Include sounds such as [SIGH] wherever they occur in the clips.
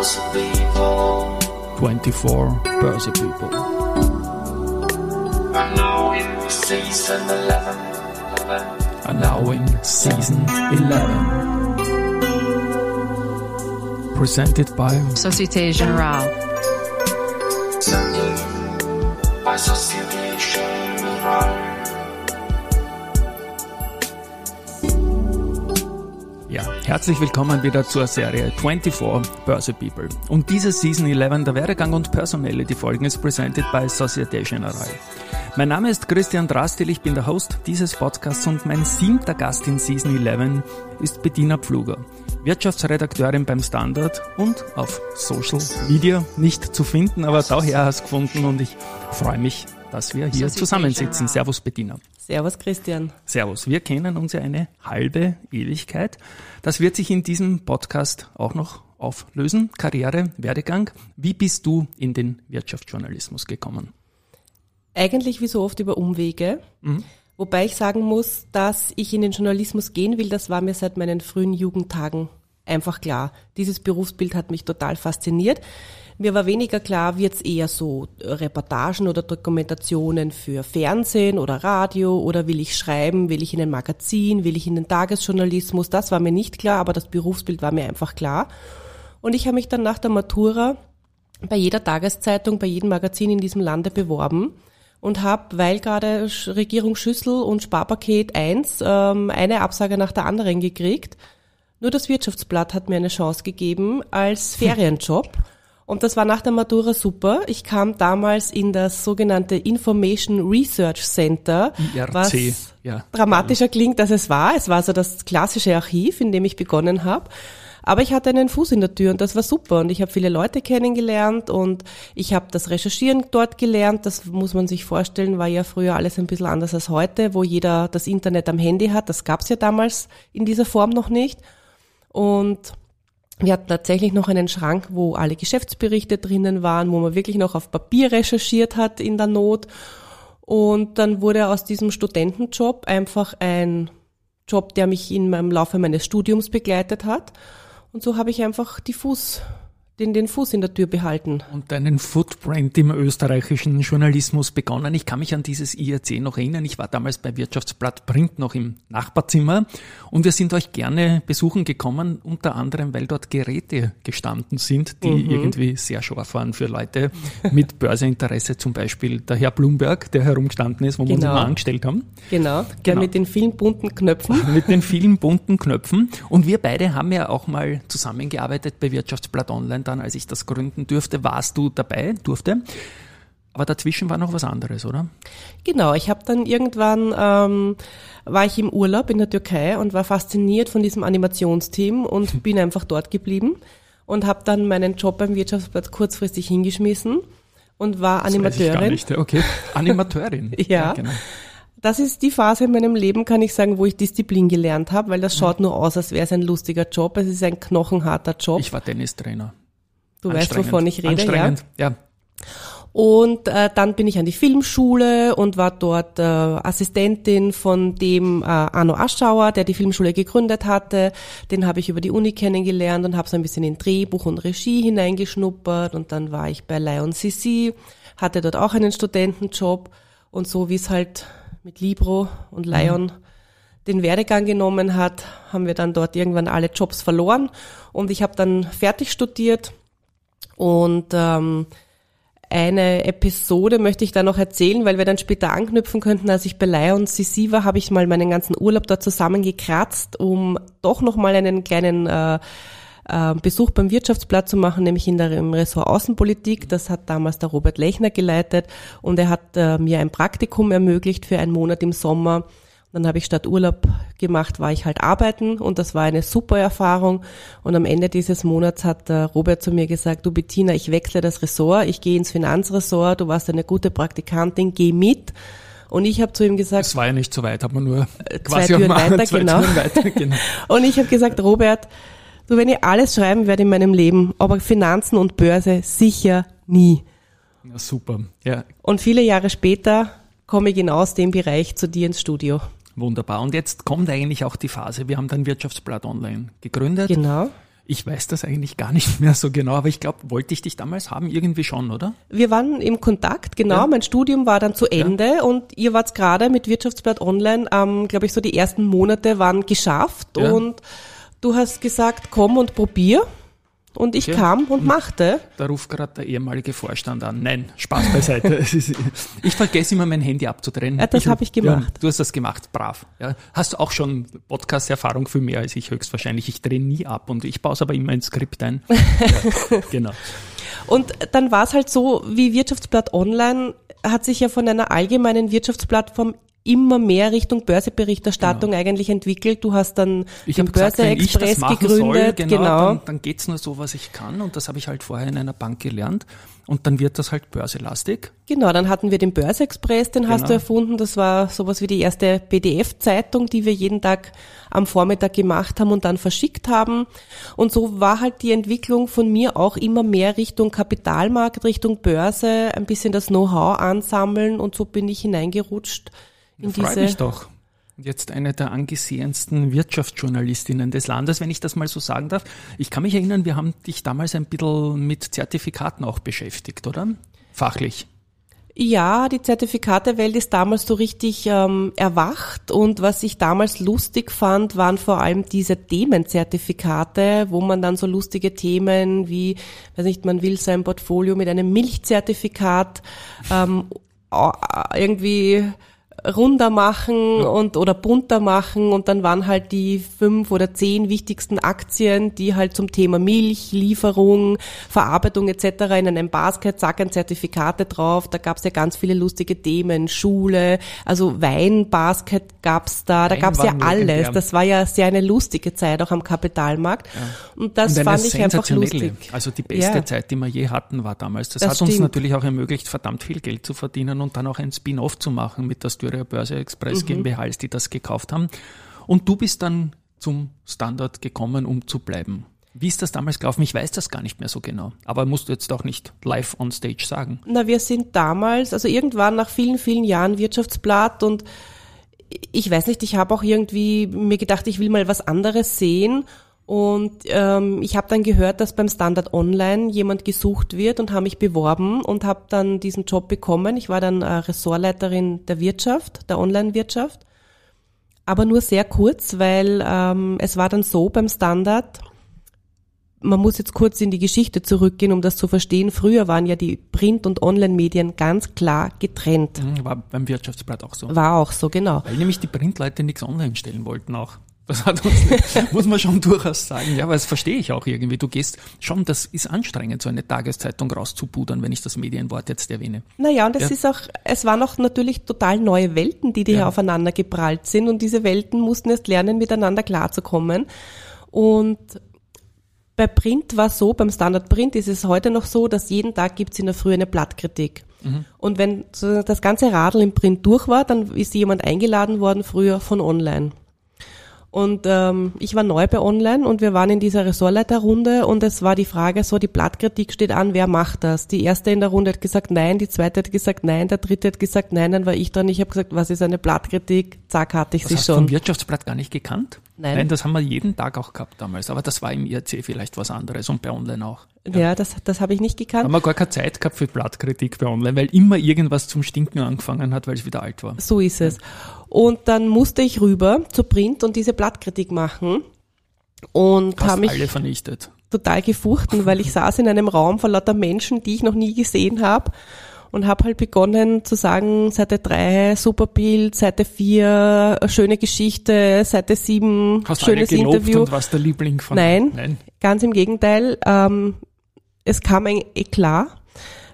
Börse People. 24 Börse People. And now in season 11. 11. are now in season 11. Presented by Société Générale. By Société Ja, herzlich willkommen wieder zur Serie 24 Börse People. Und diese Season 11 der Werdegang und Personelle, Folgen ist presented by Societe Generale. Mein Name ist Christian Drastil, ich bin der Host dieses Podcasts und mein siebter Gast in Season 11 ist Bettina Pfluger, Wirtschaftsredakteurin beim Standard und auf Social Media nicht zu finden, aber daher hast gefunden und ich freue mich, dass wir hier zusammensitzen. Servus Bettina. Servus Christian. Servus, wir kennen uns ja eine halbe Ewigkeit. Das wird sich in diesem Podcast auch noch auflösen. Karriere, Werdegang. Wie bist du in den Wirtschaftsjournalismus gekommen? Eigentlich wie so oft über Umwege. Wobei ich sagen muss, dass ich in den Journalismus gehen will, das war mir seit meinen frühen Jugendtagen einfach klar. Dieses Berufsbild hat mich total fasziniert. Mir war weniger klar, wird es eher so Reportagen oder Dokumentationen für Fernsehen oder Radio oder will ich schreiben, will ich in ein Magazin, will ich in den Tagesjournalismus. Das war mir nicht klar, aber das Berufsbild war mir einfach klar. Und ich habe mich dann nach der Matura bei jeder Tageszeitung, bei jedem Magazin in diesem Lande beworben und habe, weil gerade Regierung Schüssel und Sparpaket 1 ähm, eine Absage nach der anderen gekriegt. Nur das Wirtschaftsblatt hat mir eine Chance gegeben als [LAUGHS] Ferienjob. Und das war nach der Matura super. Ich kam damals in das sogenannte Information Research Center, IRC, was ja. dramatischer klingt, als es war. Es war so das klassische Archiv, in dem ich begonnen habe. Aber ich hatte einen Fuß in der Tür und das war super. Und ich habe viele Leute kennengelernt und ich habe das Recherchieren dort gelernt. Das muss man sich vorstellen, war ja früher alles ein bisschen anders als heute, wo jeder das Internet am Handy hat. Das gab's ja damals in dieser Form noch nicht. Und wir hatten tatsächlich noch einen Schrank, wo alle Geschäftsberichte drinnen waren, wo man wirklich noch auf Papier recherchiert hat in der Not. Und dann wurde aus diesem Studentenjob einfach ein Job, der mich in meinem Laufe meines Studiums begleitet hat. Und so habe ich einfach die Fuß, den, den Fuß in der Tür behalten. Und deinen Footprint im österreichischen Journalismus begonnen. Ich kann mich an dieses IRC noch erinnern. Ich war damals bei Wirtschaftsblatt Print noch im Nachbarzimmer und wir sind euch gerne besuchen gekommen, unter anderem, weil dort Geräte gestanden sind, die irgendwie sehr scharf waren für Leute mit Börseinteresse. Zum Beispiel der Herr Blumberg, der herumgestanden ist, wo wir uns Genau. immer angestellt haben. Genau, der Genau. mit den vielen bunten Knöpfen. [LAUGHS] mit den vielen bunten Knöpfen. Und wir beide haben ja auch mal zusammengearbeitet bei Wirtschaftsblatt Online. Dann, als ich das gründen durfte, warst du dabei, durfte. Aber dazwischen war noch was anderes, oder? Genau, ich habe dann irgendwann, ähm, war ich im Urlaub in der Türkei und war fasziniert von diesem Animationsteam und [LAUGHS] bin einfach dort geblieben und habe dann meinen Job beim Wirtschaftsblatt kurzfristig hingeschmissen und war Das ich gar Animateurin. nicht. Okay. Animateurin. [LAUGHS] Ja. genau. Das ist die Phase in meinem Leben, kann ich sagen, wo ich Disziplin gelernt habe, weil das schaut nur aus, als wäre es ein lustiger Job. Es ist ein knochenharter Job. Ich war Tennistrainer. Du weißt, wovon ich rede, ja. Anstrengend, ja. Und äh, dann bin ich an die Filmschule und war dort äh, Assistentin von dem äh, Arno Aschauer, der die Filmschule gegründet hatte. Den habe ich über die Uni kennengelernt und habe so ein bisschen in Drehbuch und Regie hineingeschnuppert. Und dann war ich bei Lion CC, hatte dort auch einen Studentenjob. Und so wie es halt mit Libro und Lion den Werdegang genommen hat, haben wir dann dort irgendwann alle Jobs verloren. Und ich habe dann fertig studiert und ähm, eine Episode möchte ich da noch erzählen, weil wir dann später anknüpfen könnten. Als ich bei Lion CC war, habe ich mal meinen ganzen Urlaub dort zusammengekratzt, um doch noch mal einen kleinen äh, äh, Besuch beim Wirtschaftsblatt zu machen, nämlich in der, im Ressort Außenpolitik. Das hat damals der Robert Lechner geleitet und er hat äh, mir ein Praktikum ermöglicht für einen Monat im Sommer. Dann habe ich statt Urlaub gemacht, war ich halt arbeiten und das war eine super Erfahrung. Und am Ende dieses Monats hat der Robert zu mir gesagt, du Bettina, ich wechsle das Ressort, ich gehe ins Finanzressort, du warst eine gute Praktikantin, geh mit. Und ich habe zu ihm gesagt, Das war ja nicht so weit, hat man nur zwei quasi Türen am- weiter, [LAUGHS] zwei genau. Türen weiter, genau. [LAUGHS] und ich habe gesagt, Robert, du, wenn ich alles schreiben werde in meinem Leben, aber Finanzen und Börse sicher nie. Ja, super. Ja, Und viele Jahre später komme ich genau aus dem Bereich zu dir ins Studio. Wunderbar. Und jetzt kommt eigentlich auch die Phase. Wir haben dann Wirtschaftsblatt Online gegründet. Genau. Ich weiß das eigentlich gar nicht mehr so genau, aber ich glaube, wollte ich dich damals haben, irgendwie schon, oder? Wir waren im Kontakt, genau. Ja. Mein Studium war dann zu Ende und ihr wart gerade mit Wirtschaftsblatt Online, ähm, glaube ich, so die ersten Monate waren geschafft Ja. und du hast gesagt, komm und probier. Und ich Okay. kam und machte. Da ruft gerade der ehemalige Vorstand an. Nein, Spaß beiseite. [LAUGHS] Ich vergesse immer, mein Handy abzudrehen. Ja, das hab ich gemacht. Ja, du hast das gemacht, brav. Ja, hast du auch schon Podcast-Erfahrung viel mehr als ich höchstwahrscheinlich. Ich drehe nie ab und ich baue es aber immer ins Skript ein. [LAUGHS] Ja, genau. Und dann war es halt so, wie Wirtschaftsblatt Online hat sich ja von einer allgemeinen Wirtschaftsplattform immer mehr Richtung Börseberichterstattung eigentlich entwickelt. Du hast dann Genau. Ich den Börse-Express gegründet. soll, genau, dann, dann geht's nur so, was ich kann und das habe ich halt vorher in einer Bank gelernt und dann wird das halt börselastig. Genau, dann hatten wir den Börse-Express, den hast Genau. du erfunden. Das war sowas wie die erste PDF-Zeitung, die wir jeden Tag am Vormittag gemacht haben und dann verschickt haben. Und so war halt die Entwicklung von mir auch immer mehr Richtung Kapitalmarkt, Richtung Börse, ein bisschen das Know-how ansammeln und so bin ich hineingerutscht in Freut diese mich doch. Und Jetzt eine der angesehensten Wirtschaftsjournalistinnen des Landes, wenn ich das mal so sagen darf. Ich kann mich erinnern, wir haben dich damals ein bisschen mit Zertifikaten auch beschäftigt, oder? Fachlich. Ja, die Zertifikatewelt ist damals so richtig ähm, erwacht und was ich damals lustig fand, waren vor allem diese Themenzertifikate, wo man dann so lustige Themen wie, weiß nicht, man will sein Portfolio mit einem Milchzertifikat ähm, au- irgendwie runder machen und oder bunter machen und dann waren halt die fünf oder zehn wichtigsten Aktien, die halt zum Thema Milch, Lieferung, Verarbeitung etc. in einem Basket, zack, ein Zertifikate drauf. Da gab's ja ganz viele lustige Themen, Schule, also Weinbasket gab's da, da Wein gab's ja alles. Das war ja sehr eine lustige Zeit auch am Kapitalmarkt und das Und fand ich einfach lustig. Also die beste Ja. Zeit, die wir je hatten, war damals. Das, Das hat uns stimmt. natürlich auch ermöglicht, verdammt viel Geld zu verdienen und dann auch ein Spin-off zu machen mit der Styria Börse Mhm. Express GmbH, als die das gekauft haben. Und du bist dann zum Standard gekommen, um zu bleiben. Wie ist das damals gelaufen? Ich weiß das gar nicht mehr so genau. Aber musst du jetzt auch nicht live on stage sagen. Na, wir sind damals, also irgendwann nach vielen, vielen Jahren Wirtschaftsblatt und ich weiß nicht, ich habe auch irgendwie mir gedacht, ich will mal was anderes sehen. Und ähm, ich habe dann gehört, dass beim Standard Online jemand gesucht wird und habe mich beworben und habe dann diesen Job bekommen. Ich war dann äh, Ressortleiterin der Wirtschaft, der Online-Wirtschaft. Aber nur sehr kurz, weil ähm, es war dann so beim Standard, man muss jetzt kurz in die Geschichte zurückgehen, um das zu verstehen. Früher waren ja die Print- und Online-Medien ganz klar getrennt. Mhm, War beim Wirtschaftsblatt auch so. War auch so, genau. Weil nämlich die Printleute nichts online stellen wollten auch. Das hat uns, [LAUGHS] muss man schon durchaus sagen. Ja, aber das verstehe ich auch irgendwie. Du gehst schon, das ist anstrengend, so eine Tageszeitung rauszupudern, wenn ich das Medienwort jetzt erwähne. Naja, und es Ja. ist auch, es waren auch natürlich total neue Welten, die, die Ja. hier aufeinander geprallt sind und diese Welten mussten erst lernen, miteinander klarzukommen. Und bei Print war so, beim Standard Print ist es heute noch so, dass jeden Tag gibt's in der Früh eine Blattkritik. Und wenn das ganze Radl im Print durch war, dann ist jemand eingeladen worden früher von online. Und ähm, ich war neu bei Online und wir waren in dieser Ressortleiterrunde und es war die Frage so, die Blattkritik steht an, wer macht das? Die erste in der Runde hat gesagt nein, die zweite hat gesagt nein, der dritte hat gesagt nein, dann war ich dran. Ich habe gesagt, was ist eine Blattkritik? Zack, hatte ich Das sie hast du schon. vom Wirtschaftsblatt gar nicht gekannt? Nein. Nein, das haben wir jeden Tag auch gehabt damals. Aber das war im IRC vielleicht was anderes und bei Online auch. Ja, das, das habe ich nicht gekannt. Haben wir gar keine Zeit gehabt für Blattkritik bei Online, weil immer irgendwas zum Stinken angefangen hat, weil es wieder alt war. So ist es. Und dann musste ich rüber zu Print und diese Blattkritik machen und habe mich alle vernichtet. total gefurchten, weil ich saß in einem Raum von lauter Menschen, die ich noch nie gesehen habe und habe halt begonnen zu sagen, Seite 3, super Bild, Seite 4, schöne Geschichte, Seite 7, Hast alle schönes gelobt Interview. und warst der Liebling von Nein. Nein. Ganz im Gegenteil, ähm, es kam ein Eklat,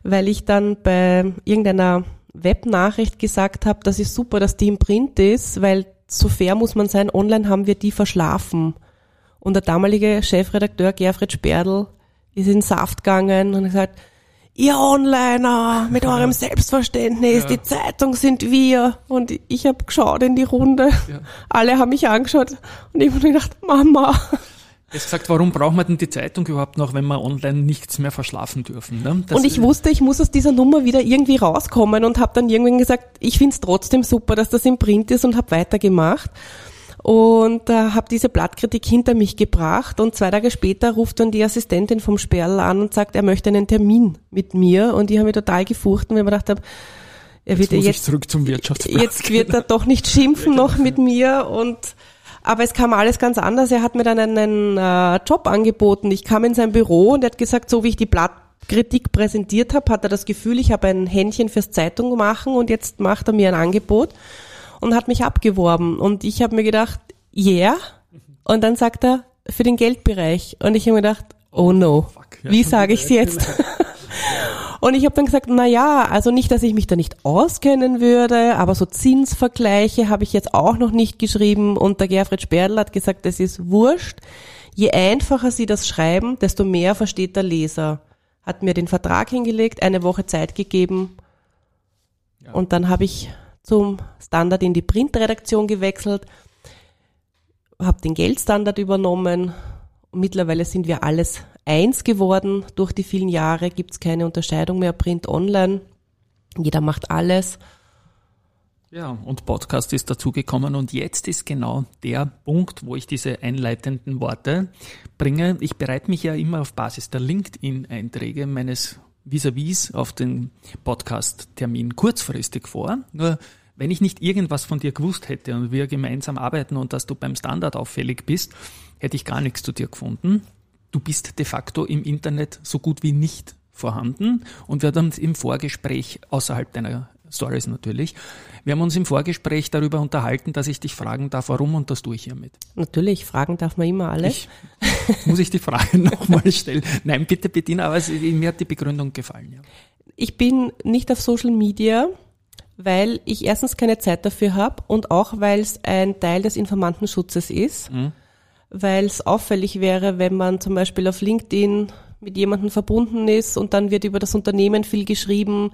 weil ich dann bei irgendeiner Webnachricht gesagt habe, das ist super, dass die im Print ist, weil so fair muss man sein, online haben wir die verschlafen. Und der damalige Chefredakteur Gerfried Sperdl ist in Saft gegangen und hat gesagt, ihr Onliner mit eurem Selbstverständnis, Ja. die Zeitung sind wir. Und ich habe geschaut in die Runde, Ja. alle haben mich angeschaut und ich habe gedacht, Mama, Er hat gesagt, warum braucht man denn die Zeitung überhaupt noch, wenn wir online nichts mehr verschlafen dürfen? Ne? Und ich wusste, ich muss aus dieser Nummer wieder irgendwie rauskommen und habe dann irgendwann gesagt, ich find's trotzdem super, dass das im Print ist und habe weitergemacht. Und äh, habe diese Blattkritik hinter mich gebracht und zwei Tage später ruft dann die Assistentin vom Sperl an und sagt, er möchte einen Termin mit mir und ich habe mich total gefurchten, weil ich mir gedacht habe, er wird Jetzt muss jetzt, ich zurück zum Wirtschaftsplan. jetzt wird er doch nicht schimpfen [LAUGHS] noch mit mir und aber es kam alles ganz anders. Er hat mir dann einen äh, Job angeboten. Ich kam in sein Büro und er hat gesagt, so wie ich die Blattkritik präsentiert habe, hat er das Gefühl, ich habe ein Händchen fürs Zeitung machen und jetzt macht er mir ein Angebot und hat mich abgeworben. Und ich habe mir gedacht, yeah. Und dann sagt er, für den Geldbereich. Und ich habe mir gedacht, oh no, fuck. Ja, wie sage ich es jetzt? [LAUGHS] Und ich habe dann gesagt, na ja, also nicht, dass ich mich da nicht auskennen würde, aber so Zinsvergleiche habe ich jetzt auch noch nicht geschrieben. Und der Gerfried Sperl hat gesagt, das ist wurscht. Je einfacher Sie das schreiben, desto mehr versteht der Leser. Hat mir den Vertrag hingelegt, eine Woche Zeit gegeben. Und dann habe ich zum Standard in die Printredaktion gewechselt, habe den Geldstandard übernommen. Mittlerweile sind wir alles eins geworden. Durch die vielen Jahre gibt es keine Unterscheidung mehr, Print, Online. Jeder macht alles. Ja, und Podcast ist dazugekommen und jetzt ist genau der Punkt, wo ich diese einleitenden Worte bringe. Ich bereite mich ja immer auf Basis der LinkedIn-Einträge meines Vis-a-vis auf den Podcast-Termin kurzfristig vor. Nur wenn ich nicht irgendwas von dir gewusst hätte und wir gemeinsam arbeiten und dass du beim Standard auffällig bist, hätte ich gar nichts zu dir gefunden. Du bist de facto im Internet so gut wie nicht vorhanden und wir haben uns im Vorgespräch außerhalb deiner Stories natürlich. Wir haben uns im Vorgespräch darüber unterhalten, dass ich dich fragen darf, warum und das tue ich hiermit. Natürlich, fragen darf man immer alles. Ich, muss ich die Frage [LAUGHS] nochmal stellen? Nein, bitte bediene, aber es, mir hat die Begründung gefallen. Ja. Ich bin nicht auf Social Media, weil ich erstens keine Zeit dafür habe und auch weil es ein Teil des Informantenschutzes ist, Mhm. weil es auffällig wäre, wenn man zum Beispiel auf LinkedIn mit jemandem verbunden ist und dann wird über das Unternehmen viel geschrieben.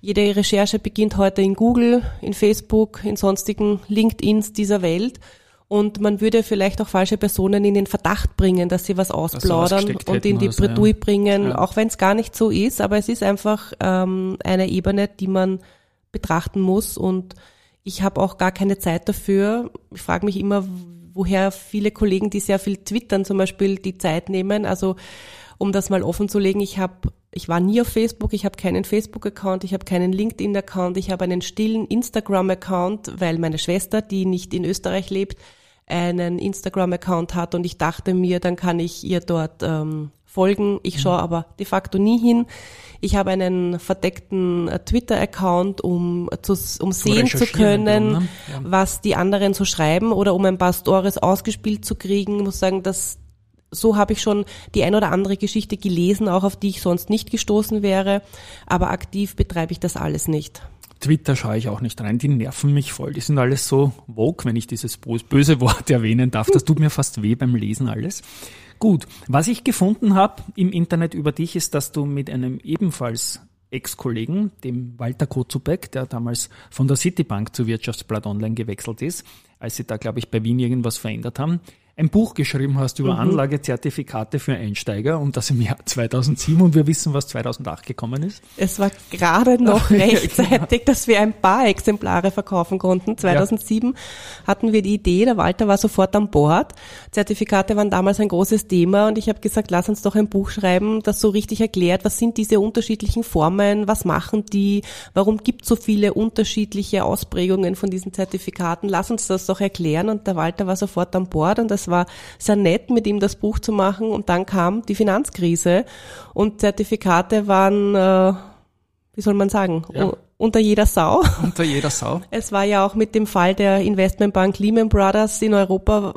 Jede Recherche beginnt heute in Google, in Facebook, in sonstigen LinkedIns dieser Welt. Und man würde vielleicht auch falsche Personen in den Verdacht bringen, dass sie was ausplaudern ausgesteckt und in die so, ja. Bredouille bringen, Ja. auch wenn es gar nicht so ist. Aber es ist einfach ähm, eine Ebene, die man betrachten muss. Und ich habe auch gar keine Zeit dafür. Ich frage mich immer, woher viele Kollegen, die sehr viel twittern, zum Beispiel die Zeit nehmen. Also um das mal offen zu legen, ich habe ich war nie auf Facebook, ich habe keinen Facebook-Account, ich habe keinen LinkedIn-Account, ich habe einen stillen Instagram-Account, weil meine Schwester, die nicht in Österreich lebt, einen Instagram-Account hat und ich dachte mir, dann kann ich ihr dort ähm, folgen. Ich schaue aber de facto nie hin. Ich habe einen verdeckten äh, Twitter-Account, um, zu, um sehen zu können, dann, ne? Ja. was die anderen so schreiben oder um ein paar Stories ausgespielt zu kriegen. Ich muss sagen, dass so habe ich schon die ein oder andere Geschichte gelesen, auch auf die ich sonst nicht gestoßen wäre. Aber aktiv betreibe ich das alles nicht. Twitter schaue ich auch nicht rein, die nerven mich voll. Die sind alles so woke, wenn ich dieses bös- böse Wort [LAUGHS] erwähnen darf. Das tut mir fast weh beim Lesen alles. Gut, was ich gefunden habe im Internet über dich ist, dass du mit einem ebenfalls Ex-Kollegen, dem Walter Kozubek, der damals von der Citibank zu Wirtschaftsblatt Online gewechselt ist, als sie da, glaube ich, bei Wien irgendwas verändert haben, ein Buch geschrieben hast über Anlagezertifikate für Einsteiger und das im Jahr 2007 und wir wissen, was 2008 gekommen ist. Es war gerade noch [LAUGHS] Ja, rechtzeitig, dass wir ein paar Exemplare verkaufen konnten. 2007 hatten wir die Idee, der Walter war sofort an Bord. Zertifikate waren damals ein großes Thema und ich habe gesagt, lass uns doch ein Buch schreiben, das so richtig erklärt, was sind diese unterschiedlichen Formen, was machen die, warum gibt es so viele unterschiedliche Ausprägungen von diesen Zertifikaten, lass uns das doch erklären und der Walter war sofort an Bord und das war sehr nett, mit ihm das Buch zu machen und dann kam die Finanzkrise und Zertifikate waren, äh, wie soll man sagen, Ja. unter jeder Sau. [LAUGHS] Unter jeder Sau. Es war ja auch mit dem Fall der Investmentbank Lehman Brothers in Europa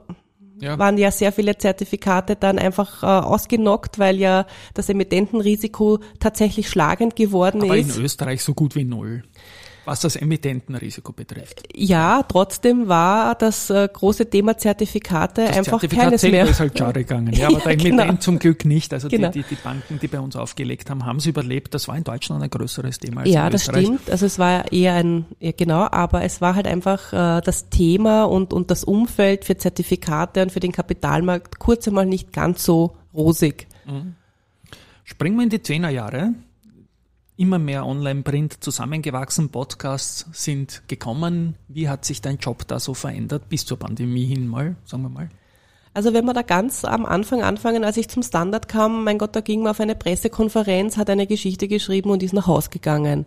Ja. waren ja sehr viele Zertifikate dann einfach äh, ausgenockt, weil ja das Emittentenrisiko tatsächlich schlagend geworden Aber ist. in Österreich so gut wie null, was das Emittentenrisiko betrifft. Ja, trotzdem war das äh, große Thema Zertifikate Das einfach Zertifikat keines mehr. ist halt schade gegangen. Ja, [LAUGHS] aber Ja, der Emittent genau. zum Glück nicht. Also Genau. die, die, die Banken, die bei uns aufgelegt haben, haben es überlebt. Das war in Deutschland ein größeres Thema als Ja, in das Österreich. stimmt. Also es war eher ein, ja genau, aber es war halt einfach äh, das Thema und, und das Umfeld für Zertifikate und für den Kapitalmarkt kurz einmal nicht ganz so rosig. Springen wir in die Zehnerjahre. Immer mehr Online-Print zusammengewachsen, Podcasts sind gekommen. Wie hat sich dein Job da so verändert bis zur Pandemie hin mal, sagen wir mal? Also wenn wir da ganz am Anfang anfangen, als ich zum Standard kam, mein Gott, da ging man auf eine Pressekonferenz, hat eine Geschichte geschrieben und ist nach Haus gegangen.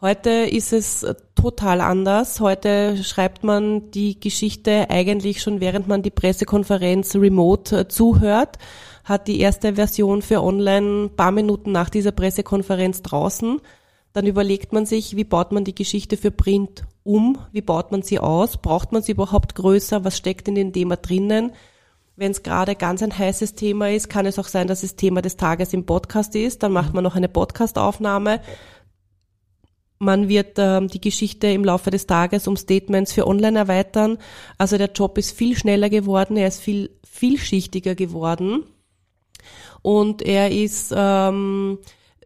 Heute ist es total anders. Heute schreibt man die Geschichte eigentlich schon, während man die Pressekonferenz remote äh, zuhört, hat die erste Version für online paar Minuten nach dieser Pressekonferenz draußen. Dann überlegt man sich, wie baut man die Geschichte für Print um? Wie baut man sie aus? Braucht man sie überhaupt größer? Was steckt in dem Thema drinnen? Wenn es gerade ganz ein heißes Thema ist, kann es auch sein, dass es Thema des Tages im Podcast ist. Dann macht man noch eine Podcastaufnahme. Man wird ähm, die Geschichte im Laufe des Tages um Statements für online erweitern. Also der Job ist viel schneller geworden, er ist viel vielschichtiger geworden und er ist ähm,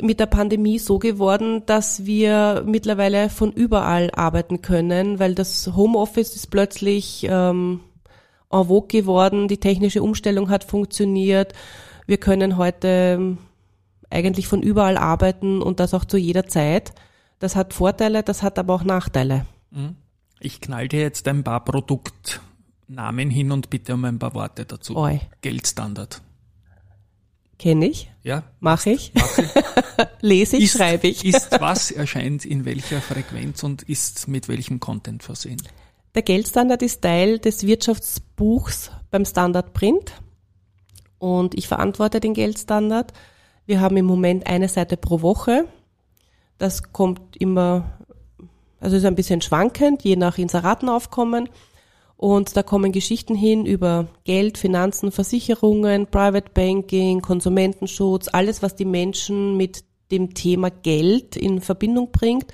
mit der Pandemie so geworden, dass wir mittlerweile von überall arbeiten können, weil das Homeoffice ist plötzlich ähm, en vogue geworden, die technische Umstellung hat funktioniert. Wir können heute ähm, eigentlich von überall arbeiten und das auch zu jeder Zeit. Das hat Vorteile, das hat aber auch Nachteile. Mhm. Ich knall dir jetzt ein paar Produktnamen hin und bitte um ein paar Worte dazu. Oi. Geldstandard. Kenne ich. Ja. Mache ich. Mach ich. [LAUGHS] Lese ich, schreibe ich. ist [LAUGHS] was erscheint in welcher Frequenz und ist mit welchem Content versehen? Der Geldstandard ist Teil des Wirtschaftsbuchs beim Standard Print und ich verantworte den Geldstandard. Wir haben im Moment eine Seite pro Woche. Das kommt immer, also ist ein bisschen schwankend, je nach Inseratenaufkommen. Und da kommen Geschichten hin über Geld, Finanzen, Versicherungen, Private Banking, Konsumentenschutz, alles, was die Menschen mit dem Thema Geld in Verbindung bringt.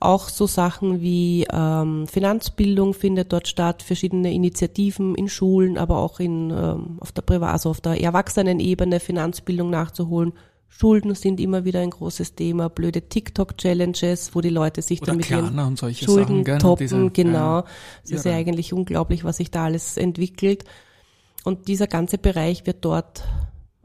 Auch so Sachen wie ähm, Finanzbildung findet dort statt, verschiedene Initiativen in Schulen, aber auch in ähm, auf der Privat, also auf der Erwachsenenebene Finanzbildung nachzuholen. Schulden sind immer wieder ein großes Thema, blöde TikTok-Challenges, wo die Leute sich Oder dann mit ihren Klarna und solche Schulden Sachen, toppen, Diese- genau. ja. Es ist ja eigentlich unglaublich, was sich da alles entwickelt. Und dieser ganze Bereich wird dort,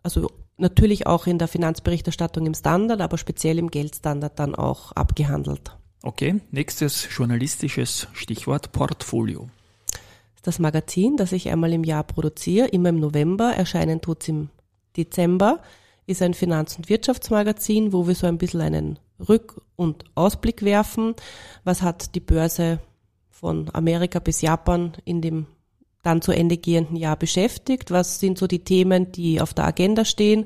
also natürlich auch in der Finanzberichterstattung im Standard, aber speziell im Geldstandard dann auch abgehandelt. Okay, nächstes journalistisches Stichwort Portfolio. Das Magazin, das ich einmal im Jahr produziere, immer im November, erscheinen tut's im Dezember, ist ein Finanz- und Wirtschaftsmagazin, wo wir so ein bisschen einen Rück- und Ausblick werfen. Was hat die Börse von Amerika bis Japan in dem dann zu Ende gehenden Jahr beschäftigt? Was sind so die Themen, die auf der Agenda stehen?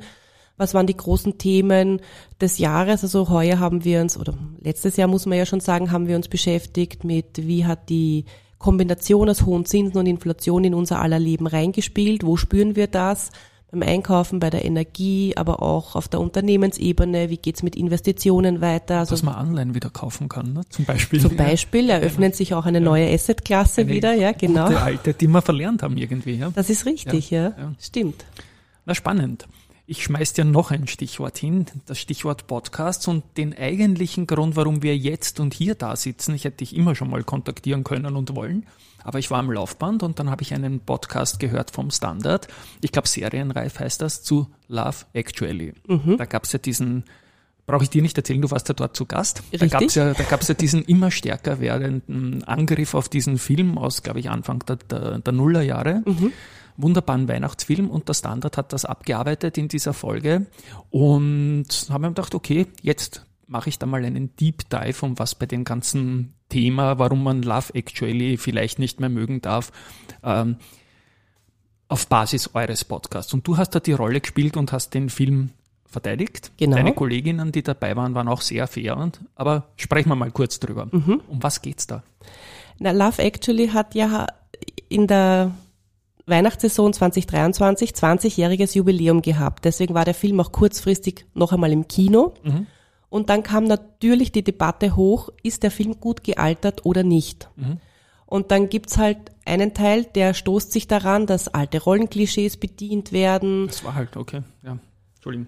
Was waren die großen Themen des Jahres? Also heuer haben wir uns, oder letztes Jahr muss man ja schon sagen, haben wir uns beschäftigt mit, wie hat die Kombination aus hohen Zinsen und Inflation in unser aller Leben reingespielt? Wo spüren wir das? Beim Einkaufen, bei der Energie, aber auch auf der Unternehmensebene. Wie geht's mit Investitionen weiter? Also Dass man online wieder kaufen kann, ne? zum Beispiel. zum Beispiel eröffnet sich auch eine neue Assetklasse wieder, ja, genau. Gute alte, die wir verlernt haben irgendwie. Ja? Das ist richtig, ja. ja. Stimmt. Na spannend. Ich schmeiß dir noch ein Stichwort hin, das Stichwort Podcasts und den eigentlichen Grund, warum wir jetzt und hier da sitzen. Ich hätte dich immer schon mal kontaktieren können und wollen, aber ich war am Laufband und dann habe ich einen Podcast gehört vom Standard. Ich glaube, Serienreif heißt das, zu Love Actually. Mhm. Da gab es ja diesen, brauche ich dir nicht erzählen, du warst ja dort zu Gast. Da Richtig. gab es ja, da gab's ja diesen immer stärker werdenden Angriff auf diesen Film aus, glaube ich, Anfang der, der, der Nullerjahre wunderbaren Weihnachtsfilm und der Standard hat das abgearbeitet in dieser Folge und haben mir gedacht, okay, jetzt mache ich da mal einen Deep Dive, um was bei dem ganzen Thema, warum man Love Actually vielleicht nicht mehr mögen darf, ähm, auf Basis eures Podcasts. Und du hast da die Rolle gespielt und hast den Film verteidigt. Genau. Deine Kolleginnen, die dabei waren, waren auch sehr fair. Und, aber sprechen wir mal kurz drüber. Um was geht's da? Na, Love Actually hat ja in der Weihnachtssaison 2023 20-jähriges Jubiläum gehabt. Deswegen war der Film auch kurzfristig noch einmal im Kino. Und dann kam natürlich die Debatte hoch, ist der Film gut gealtert oder nicht? Und dann gibt's halt einen Teil, der stoßt sich daran, dass alte Rollenklischees bedient werden. Das war halt, okay, ja. Entschuldigung.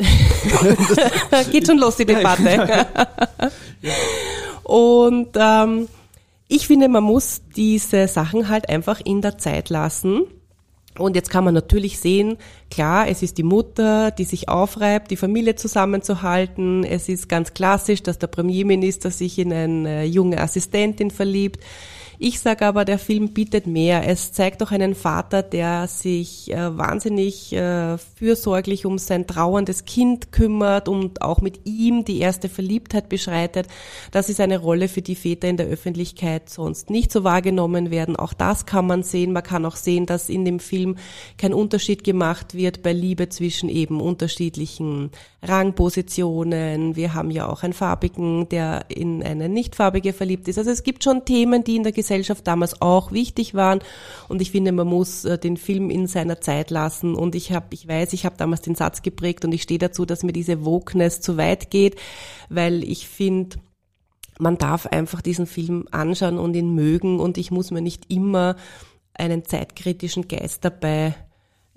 [LAUGHS] Geht schon los, die Debatte. [LAUGHS] Und ähm, ich finde, man muss diese Sachen halt einfach in der Zeit lassen. Und jetzt kann man natürlich sehen, klar, es ist die Mutter, die sich aufreibt, die Familie zusammenzuhalten. Es ist ganz klassisch, dass der Premierminister sich in eine junge Assistentin verliebt. Ich sage aber, der Film bietet mehr. Es zeigt auch einen Vater, der sich äh, wahnsinnig äh, fürsorglich um sein trauerndes Kind kümmert und auch mit ihm die erste Verliebtheit beschreitet. Das ist eine Rolle, für die Väter in der Öffentlichkeit sonst nicht so wahrgenommen werden. Auch das kann man sehen. Man kann auch sehen, dass in dem Film kein Unterschied gemacht wird bei Liebe zwischen eben unterschiedlichen Rangpositionen. Wir haben ja auch einen Farbigen, der in eine Nichtfarbige verliebt ist. Also es gibt schon Themen, die in der Gesellschaft damals auch wichtig waren. Und ich finde, man muss äh, den Film in seiner Zeit lassen. Und ich habe, ich weiß, ich habe damals den Satz geprägt und ich stehe dazu, dass mir diese Wokeness zu weit geht, weil ich finde, man darf einfach diesen Film anschauen und ihn mögen und ich muss mir nicht immer einen zeitkritischen Geist dabei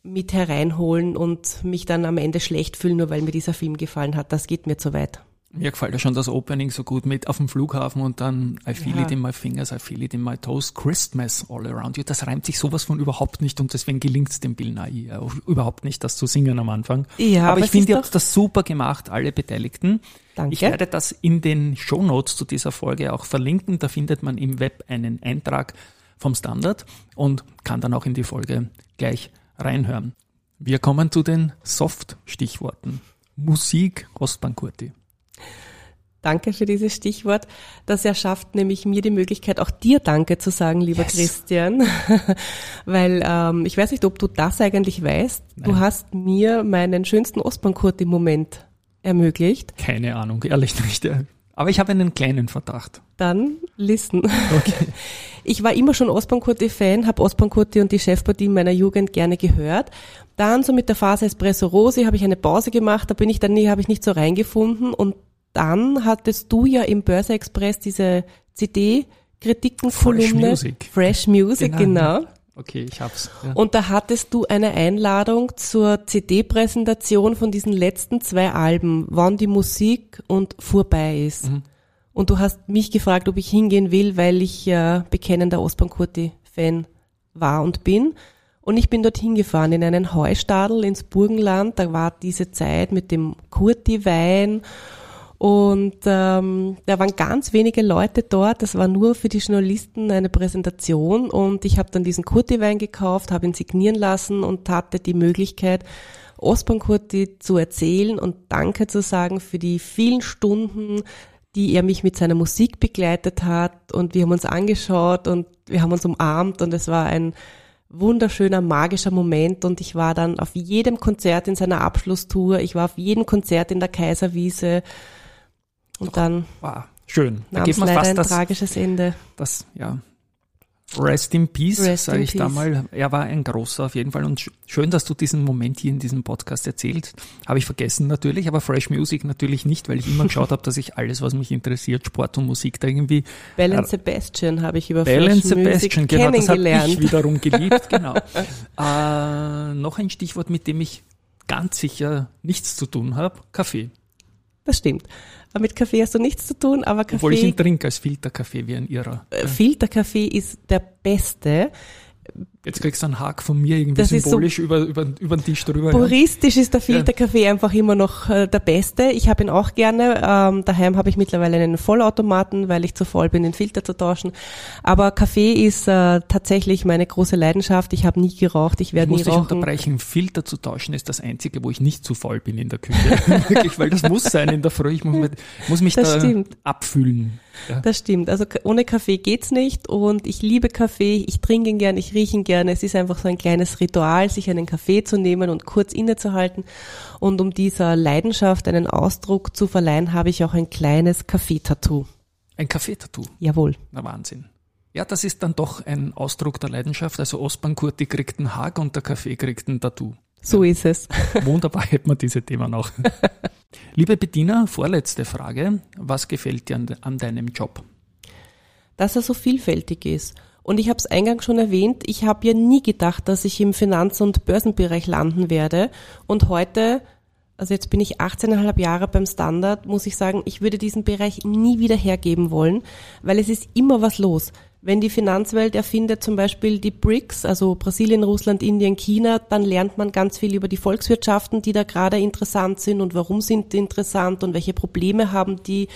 mit hereinholen und mich dann am Ende schlecht fühlen, nur weil mir dieser Film gefallen hat. Das geht mir zu weit. Mir gefällt ja schon das Opening so gut mit auf dem Flughafen und dann I feel Ja. it in my fingers, I feel it in my toes, Christmas all around you. Das reimt sich sowas von überhaupt nicht und deswegen gelingt es dem Bill Nye überhaupt nicht, das zu singen am Anfang. Ja, aber aber ich finde, ihr habt das super gemacht, alle Beteiligten. Danke. Ich werde das in den Shownotes zu dieser Folge auch verlinken. Da findet man im Web einen Eintrag vom Standard und kann dann auch in die Folge gleich reinhören. Wir kommen zu den Soft-Stichworten. Musik, Ostbankurti. Danke für dieses Stichwort. Das erschafft nämlich mir die Möglichkeit, auch dir Danke zu sagen, lieber Yes. Christian. [LAUGHS] Weil ähm, ich weiß nicht, ob du das eigentlich weißt. Du Nein. hast mir meinen schönsten Ostbankurti-Moment ermöglicht. Keine Ahnung, ehrlich nicht. Aber ich habe einen kleinen Verdacht. Dann listen. Okay. [LAUGHS] Ich war immer schon Ostbankurti-Fan, habe Ostbankurti und die Chefpartie meiner Jugend gerne gehört. Dann so mit der Phase Espresso Rosi habe ich eine Pause gemacht, da bin ich dann nie, habe ich nicht so reingefunden und dann hattest du ja im Börse Express diese CD-Kritikenkolumne. Fresh Music. Fresh Music, Genau. genau. Okay, ich hab's. Ja. Und da hattest du eine Einladung zur CD-Präsentation von diesen letzten zwei Alben, wann die Musik und vorbei ist. Mhm. Und du hast mich gefragt, ob ich hingehen will, weil ich ja bekennender Ostbankurti-Fan war und bin. Und ich bin dorthin gefahren in einen Heustadel ins Burgenland. Da war diese Zeit mit dem Kurti-Wein. Und ähm, da waren ganz wenige Leute dort. Das war nur für die Journalisten eine Präsentation. Und ich habe dann diesen Kurti-Wein gekauft, habe ihn signieren lassen und hatte die Möglichkeit, Osman Kurti zu erzählen und Danke zu sagen für die vielen Stunden, die er mich mit seiner Musik begleitet hat. Und wir haben uns angeschaut und wir haben uns umarmt und es war ein wunderschöner, magischer Moment und ich war dann auf jedem Konzert in seiner Abschlusstour, ich war auf jedem Konzert in der Kaiserwiese und dann Wow, schön. Da geht es man leider fast ein das, tragisches Ende. das, ja. Rest in Peace, sage ich da mal. Er war ein großer auf jeden Fall und sch- schön, dass du diesen Moment hier in diesem Podcast erzählt. Habe ich vergessen natürlich, aber Fresh Music natürlich nicht, weil ich immer geschaut habe, dass ich alles, was mich interessiert, Sport und Musik da irgendwie Bell and Sebastian habe ich über Bell Fresh Music Sebastian, genau, das habe ich wiederum [LAUGHS] geliebt, genau. äh, noch ein Stichwort, mit dem ich ganz sicher nichts zu tun habe, Kaffee. Das stimmt. Aber mit Kaffee hast du nichts zu tun, aber Obwohl ich ihn Kaffee, trinke als Filterkaffee wie ein Irrer. äh, Filterkaffee ist der beste. Jetzt kriegst du einen Hack von mir irgendwie Das ist so- symbolisch über, über, über den Tisch drüber. Ja. Puristisch ist der Filterkaffee einfach immer noch äh, der beste. Ich habe ihn auch gerne. Ähm, daheim habe ich mittlerweile einen Vollautomaten, weil ich zu voll bin, den Filter zu tauschen. Aber Kaffee ist äh, tatsächlich meine große Leidenschaft. Ich habe nie geraucht, ich Ich werde nie muss dich rauchen. unterbrechen. Filter zu tauschen ist das Einzige, wo ich nicht zu voll bin in der Küche. [LAUGHS] Wirklich, weil das muss sein in der Früh. Ich muss, mit, muss mich Das da stimmt. abfühlen. Ja. Das stimmt. Also ohne Kaffee geht's nicht und ich liebe Kaffee. Ich trinke ihn gern, ich rieche ihn gerne. Es ist einfach so ein kleines Ritual, sich einen Kaffee zu nehmen und kurz innezuhalten. Und um dieser Leidenschaft einen Ausdruck zu verleihen, habe ich auch ein kleines Kaffeetattoo. Ein Kaffeetattoo. Jawohl. Na Wahnsinn. Ja, das ist dann doch ein Ausdruck der Leidenschaft. Also Ostbank Kurti kriegt einen Haag und der Kaffee kriegt ein Tattoo. So ist es. [LAUGHS] Wunderbar hätten wir diese Themen auch. [LAUGHS] Liebe Bediener, vorletzte Frage. Was gefällt dir an deinem Job? dass er so vielfältig ist. Und ich habe es eingangs schon erwähnt, ich habe ja nie gedacht, dass ich im Finanz- und Börsenbereich landen werde. Und heute, also jetzt bin ich 18,5 Jahre beim Standard, muss ich sagen, ich würde diesen Bereich nie wieder hergeben wollen, weil es ist immer was los. Wenn die Finanzwelt erfindet zum Beispiel die BRICS, also Brasilien, Russland, Indien, China, dann lernt man ganz viel über die Volkswirtschaften, die da gerade interessant sind und warum sind die interessant und welche Probleme haben die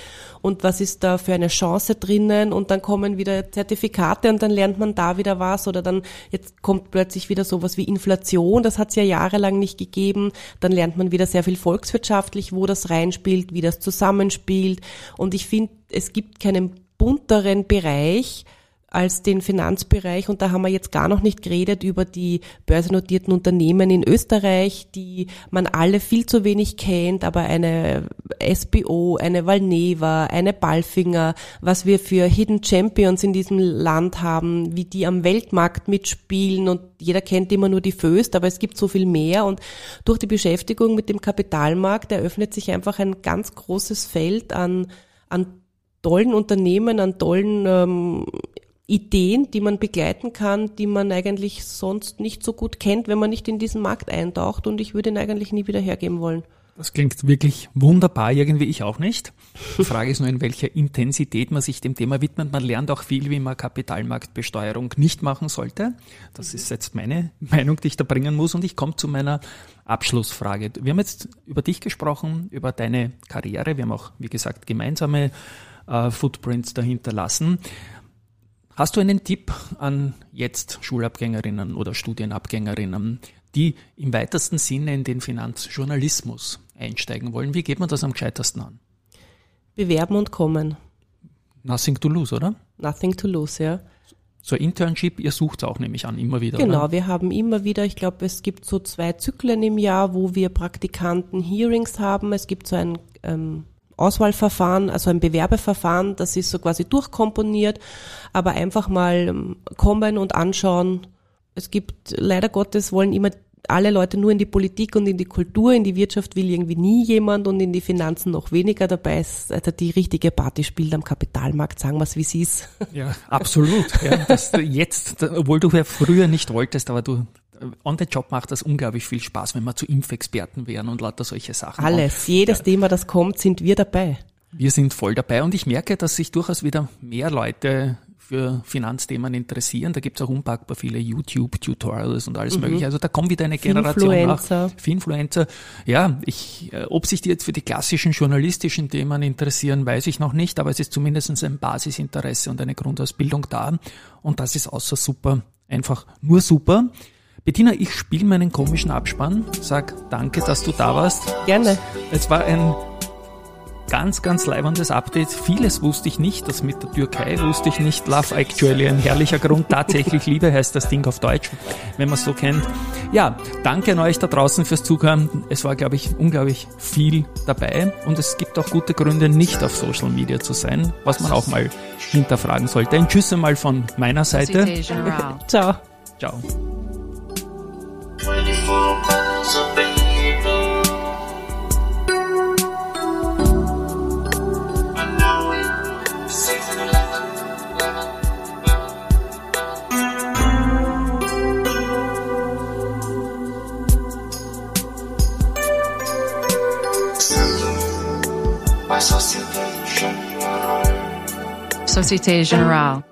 und was ist da für eine Chance drinnen. Und dann kommen wieder Zertifikate und dann lernt man da wieder was oder dann jetzt kommt plötzlich wieder sowas wie Inflation, das hat es ja jahrelang nicht gegeben, dann lernt man wieder sehr viel volkswirtschaftlich, wo das reinspielt, wie das zusammenspielt. Und ich finde, es gibt keinen bunteren Bereich, als den Finanzbereich. Und da haben wir jetzt gar noch nicht geredet über die börsennotierten Unternehmen in Österreich, die man alle viel zu wenig kennt, aber eine SBO, eine Valneva, eine Balfinger, was wir für Hidden Champions in diesem Land haben, wie die am Weltmarkt mitspielen und jeder kennt immer nur die Föst, aber es gibt so viel mehr und durch die Beschäftigung mit dem Kapitalmarkt eröffnet sich einfach ein ganz großes Feld an, an tollen Unternehmen, an tollen ähm, Ideen, die man begleiten kann, die man eigentlich sonst nicht so gut kennt, wenn man nicht in diesen Markt eintaucht und ich würde ihn eigentlich nie wieder hergeben wollen. Das klingt wirklich wunderbar, irgendwie ich auch nicht. Die Frage ist nur, in welcher Intensität man sich dem Thema widmet. Man lernt auch viel, wie man Kapitalmarktbesteuerung nicht machen sollte. Das ist jetzt meine Meinung, die ich da bringen muss. Und ich komme zu meiner Abschlussfrage. Wir haben jetzt über dich gesprochen, über deine Karriere. Wir haben auch, wie gesagt, gemeinsame äh, Footprints dahinter lassen. Hast du einen Tipp an jetzt Schulabgängerinnen oder Studienabgängerinnen, die im weitesten Sinne in den Finanzjournalismus einsteigen wollen? Wie geht man das am gescheitersten an? Bewerben und kommen. Nothing to lose, oder? Nothing to lose, ja. So Internship, ihr sucht auch nämlich an, immer wieder. Genau, oder? wir haben immer wieder, ich glaube, es gibt so zwei Zyklen im Jahr, wo wir Praktikanten Hearings haben. Es gibt so ein ähm, Auswahlverfahren, also ein Bewerbeverfahren, das ist so quasi durchkomponiert, aber einfach mal ähm, kommen und anschauen. Es gibt, leider Gottes wollen immer alle Leute nur in die Politik und in die Kultur, in die Wirtschaft will irgendwie nie jemand und in die Finanzen noch weniger. Dabei ist also die richtige Party spielt am Kapitalmarkt, sagen wir es, wie sie ist. Ja, absolut. [LAUGHS] Ja, das jetzt, obwohl du ja früher nicht wolltest, aber du on the job macht das unglaublich viel Spaß, wenn wir zu Impfexperten wären und lauter solche Sachen. Alles, und, jedes ja. Thema, das kommt, sind wir dabei. Wir sind voll dabei und ich merke, dass sich durchaus wieder mehr Leute für Finanzthemen interessieren. Da gibt es auch unpackbar viele YouTube-Tutorials und alles mhm. mögliche. Also da kommt wieder eine Generation Finfluencer. nach. Finfluencer. Ja, ich, äh, ob sich die jetzt für die klassischen journalistischen Themen interessieren, weiß ich noch nicht, aber es ist zumindest ein Basisinteresse und eine Grundausbildung da. Und das ist außer super, einfach nur super. Bettina, ich spiele meinen komischen Abspann. Sag danke, dass du da warst. Gerne. Es war ein ganz, ganz leibendes Update. Vieles wusste ich nicht. Das mit der Türkei wusste ich nicht. Love Actually, ein herrlicher Grund. [LAUGHS] Tatsächlich Liebe heißt das Ding auf Deutsch, wenn man es so kennt. Ja, danke an euch da draußen fürs Zuhören. Es war, glaube ich, unglaublich viel dabei. Und es gibt auch gute Gründe, nicht auf Social Media zu sein, was man auch mal hinterfragen sollte. Ein Tschüss einmal von meiner Seite. Ciao. Ciao. Société Générale. Société Générale.